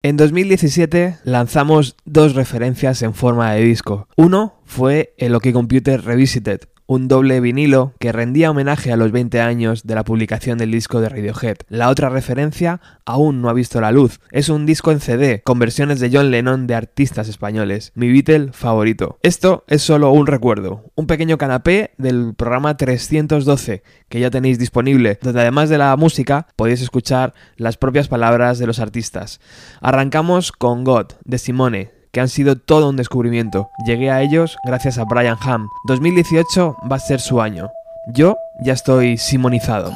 En 2017 lanzamos dos referencias en forma de disco. Uno fue el OK Computer Revisited, un doble vinilo que rendía homenaje a los 20 años de la publicación del disco de Radiohead. La otra referencia aún no ha visto la luz. Es un disco en CD con versiones de John Lennon de artistas españoles, mi Beatle favorito. Esto es solo un recuerdo, un pequeño canapé del programa 312 que ya tenéis disponible, donde además de la música podéis escuchar las propias palabras de los artistas. Arrancamos con God, de Simone, que han sido todo un descubrimiento. Llegué a ellos gracias a Brian Ham. 2018 va a ser su año. Yo ya estoy simonizado.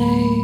A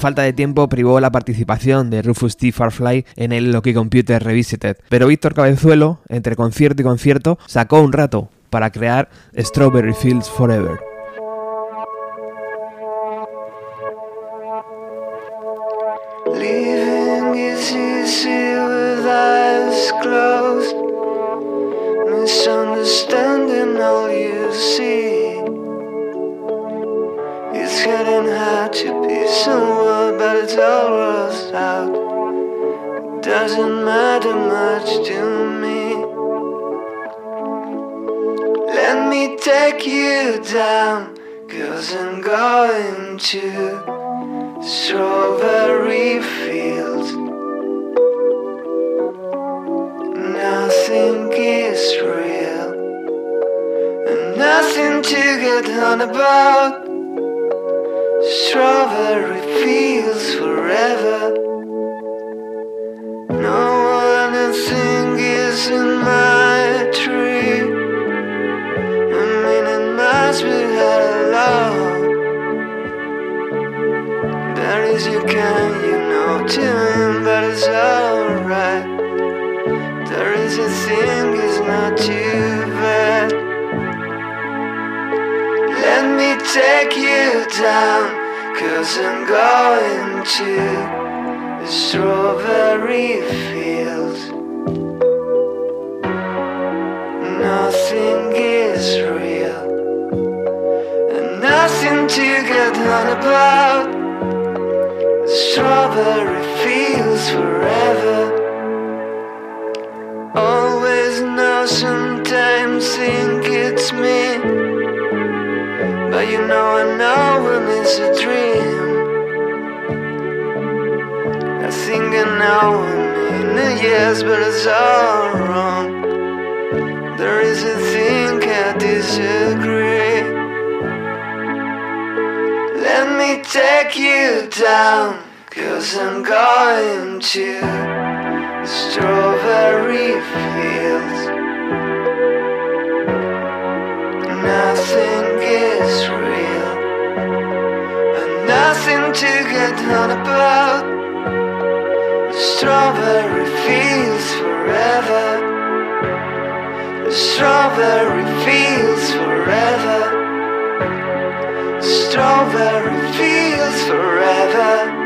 falta de tiempo privó la participación de Rufus T. Farfly en el Loki Computer Revisited, pero Víctor Cabezuelo, entre concierto y concierto, sacó un rato para crear Strawberry Fields Forever. It's getting hard to be someone, but it's all worth out. Doesn't matter much to me. Let me take you down, cause I'm going to strawberry fields. Nothing is real, and nothing to get on about. Strawberry fields forever. No one I think is in my tree. I mean, it must be hello. That is you can, you know, to him, but it's alright. There is a thing, is not too me take you down, cause I'm going to the strawberry fields. Nothing is real, and nothing to get on about. the Strawberry fields forever. Always know, sometimes think it's me. But you know, I know when it's a dream. I think I know when in yes, but it's all wrong. There is a thing I disagree. Let me take you down, cause I'm going to strawberry fields. Nothing is real, and nothing to get on about. The Strawberry fields forever. The strawberry fields forever. Strawberry fields forever.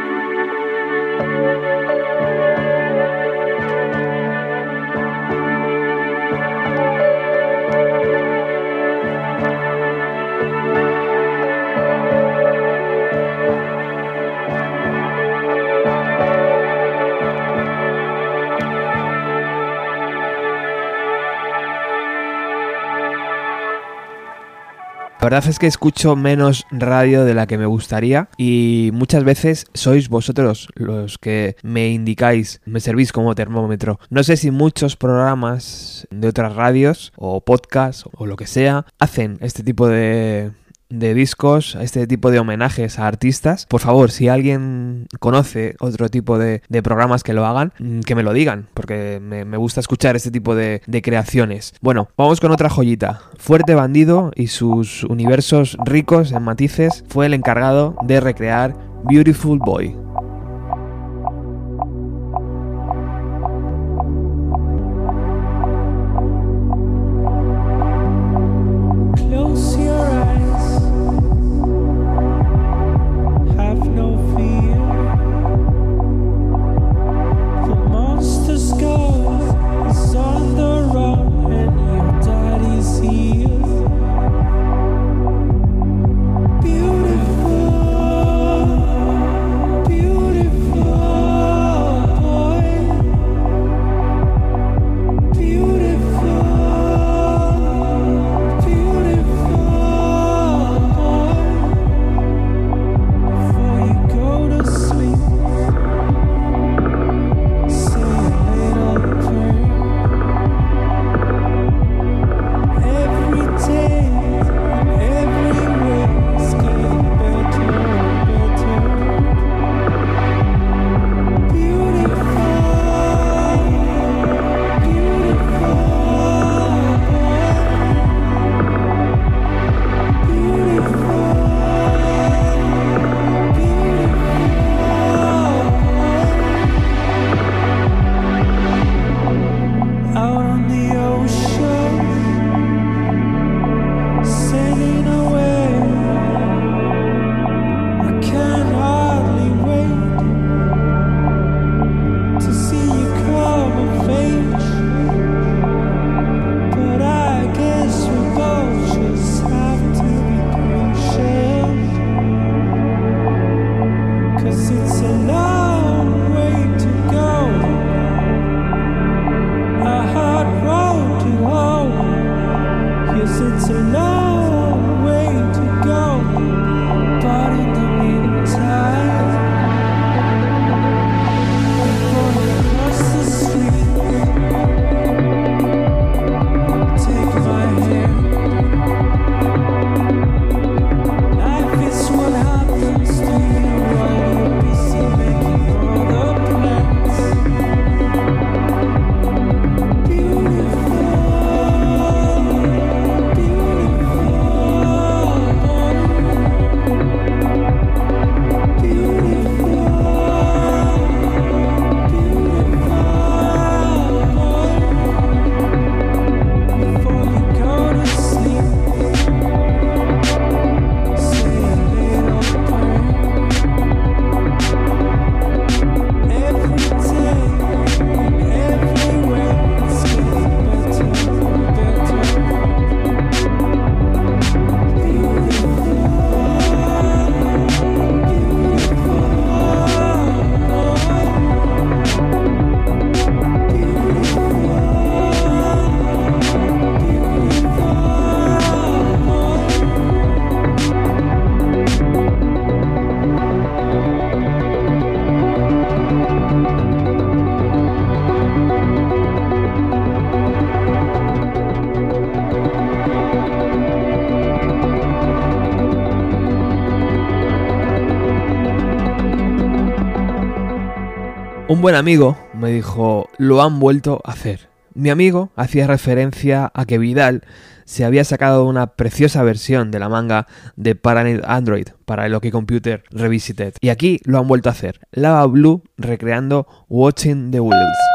La verdad es que escucho menos radio de la que me gustaría y muchas veces sois vosotros los que me indicáis, me servís como termómetro. No sé si muchos programas de otras radios o podcasts o lo que sea hacen este tipo de de discos, este tipo de homenajes a artistas. Por favor, si alguien conoce otro tipo de, programas que lo hagan, mm, que me lo digan, porque me, gusta escuchar este tipo de, creaciones. Bueno, vamos con otra joyita. Fuerte Bandido y sus universos ricos en matices fue el encargado de recrear Beautiful Boy. Buen amigo me dijo, lo han vuelto a hacer. Mi amigo hacía referencia a que Vidal se había sacado una preciosa versión de la manga de Paranoid Android para el OK Computer Revisited. Y aquí lo han vuelto a hacer. Lava Blue recreando Watching the Wheels.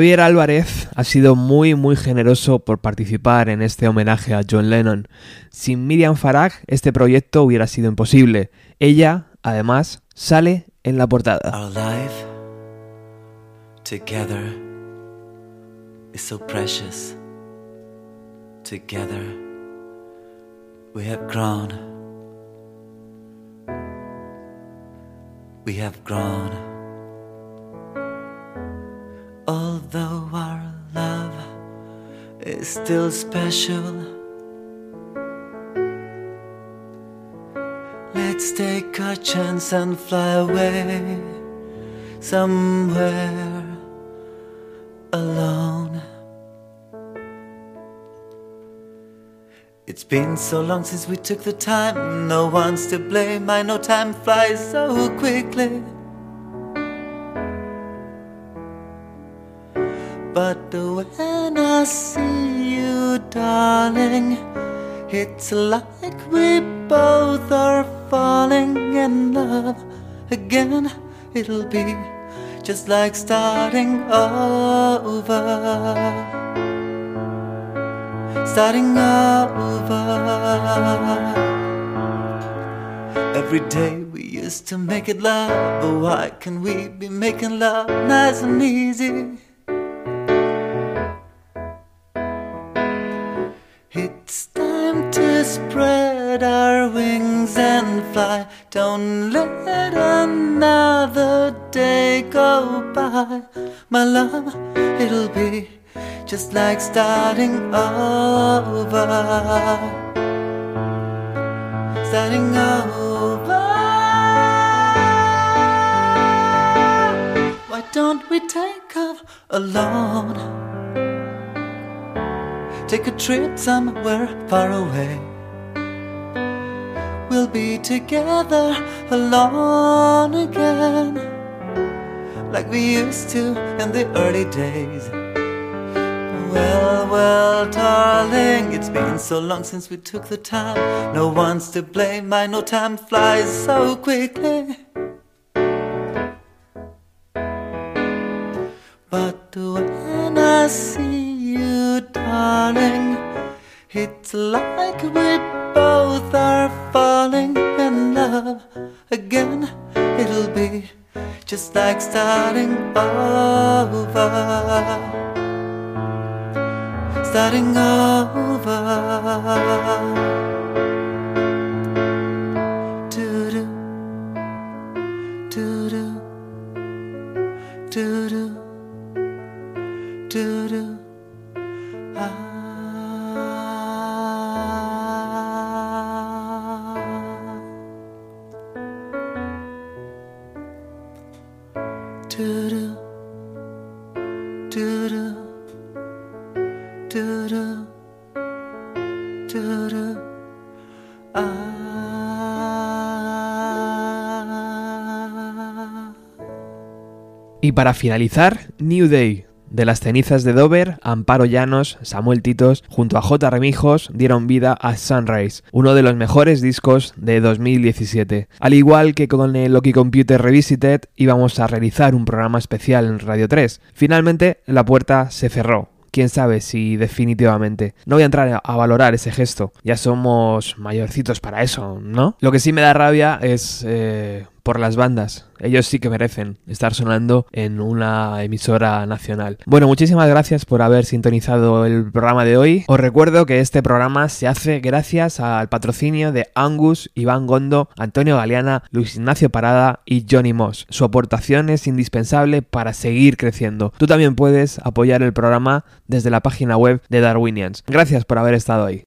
Javier Álvarez ha sido muy muy generoso por participar en este homenaje a John Lennon. Sin Miriam Farag este proyecto hubiera sido imposible. Ella, además, sale en la portada. Our life together is so precious. Together we have grown. We have grown. Is still special. Let's take a chance and fly away somewhere alone. It's been so long since we took the time, no one's to blame. I know time flies so quickly. But when See you, darling, it's like we both are falling in love again. It'll be just like starting over. Starting over. Every day we used to make it love, but why can we be making love nice and easy? Spread our wings and fly. Don't let another day go by. My love, it'll be just like starting over. Starting over. Why don't we take off alone? Take a trip somewhere far away. We'll be together alone again, like we used to in the early days. Well, well, darling, it's been so long since we took the time. No one's to blame. I know time flies so quickly. But when I see you, darling, it's like we like starting over. Starting over. Y para finalizar, New Day. De las cenizas de Dover, Amparo Llanos, Samuel Titos, junto a J. Remijos, dieron vida a Sunrise, uno de los mejores discos de 2017. Al igual que con el Loki Computer Revisited, íbamos a realizar un programa especial en Radio 3. Finalmente, la puerta se cerró. Quién sabe si definitivamente. No voy a entrar a valorar ese gesto. Ya somos mayorcitos para eso, ¿no? Lo que sí me da rabia es eh, por las bandas. Ellos sí que merecen estar sonando en una emisora nacional. Bueno, muchísimas gracias por haber sintonizado el programa de hoy. Os recuerdo que este programa se hace gracias al patrocinio de Angus, Iván Gondo, Antonio Galeana, Luis Ignacio Parada y Johnny Moss. Su aportación es indispensable para seguir creciendo. Tú también puedes apoyar el programa desde la página web de Darwinians. Gracias por haber estado ahí.